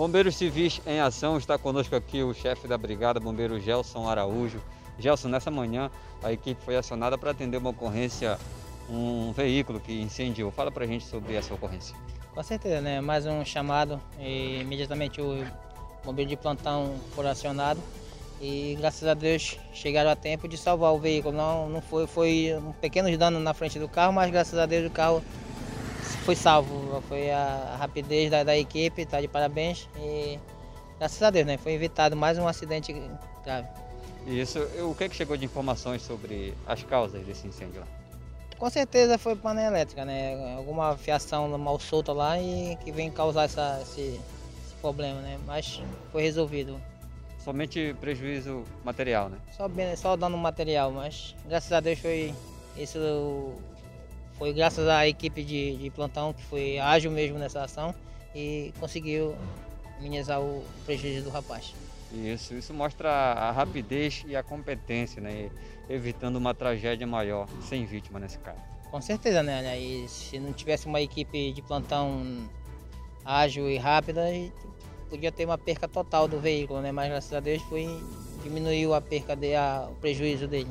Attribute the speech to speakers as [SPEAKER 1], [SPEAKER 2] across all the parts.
[SPEAKER 1] Bombeiros Civis em Ação, está conosco aqui o chefe da brigada, bombeiro Gelson Araújo. Gelson, nessa manhã a equipe foi acionada para atender uma ocorrência, um veículo que incendiou. Fala para a gente sobre essa ocorrência.
[SPEAKER 2] Com certeza, né? Mais um chamado e imediatamente o bombeiro de plantão foi acionado e graças a Deus chegaram a tempo de salvar o veículo. Não, não foi, foi um pequeno dano na frente do carro, mas graças a Deus o carro foi salvo. Foi a rapidez da, da equipe, tá de parabéns. E graças a Deus, né? Foi evitado mais um acidente grave.
[SPEAKER 1] Isso, o que, é que chegou de informações sobre as causas desse incêndio lá?
[SPEAKER 2] Com certeza foi panela elétrica, né? Alguma fiação mal solta lá e que vem causar essa, esse, esse problema, né? Mas foi resolvido.
[SPEAKER 1] Somente prejuízo material, né?
[SPEAKER 2] Só, só dando material, mas graças a Deus foi isso foi graças à equipe de, de plantão que foi ágil mesmo nessa ação e conseguiu minimizar o prejuízo do rapaz.
[SPEAKER 1] Isso, isso mostra a rapidez e a competência, né? Evitando uma tragédia maior, sem vítima nesse caso.
[SPEAKER 2] Com certeza, né? E se não tivesse uma equipe de plantão ágil e rápida, podia ter uma perca total do veículo, né? Mas graças a Deus foi diminuiu a perca, de, a, o prejuízo dele.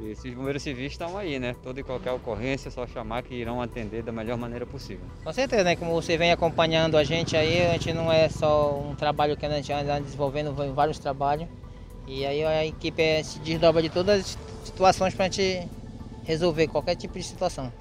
[SPEAKER 1] E esses bombeiros civis estão aí, né? Toda e qualquer ocorrência, é só chamar que irão atender da melhor maneira possível.
[SPEAKER 2] Com certeza, né? Como você vem acompanhando a gente aí, a gente não é só um trabalho que a gente anda desenvolvendo vários trabalhos. E aí a equipe é, se desdobra de todas as situações para a gente resolver qualquer tipo de situação.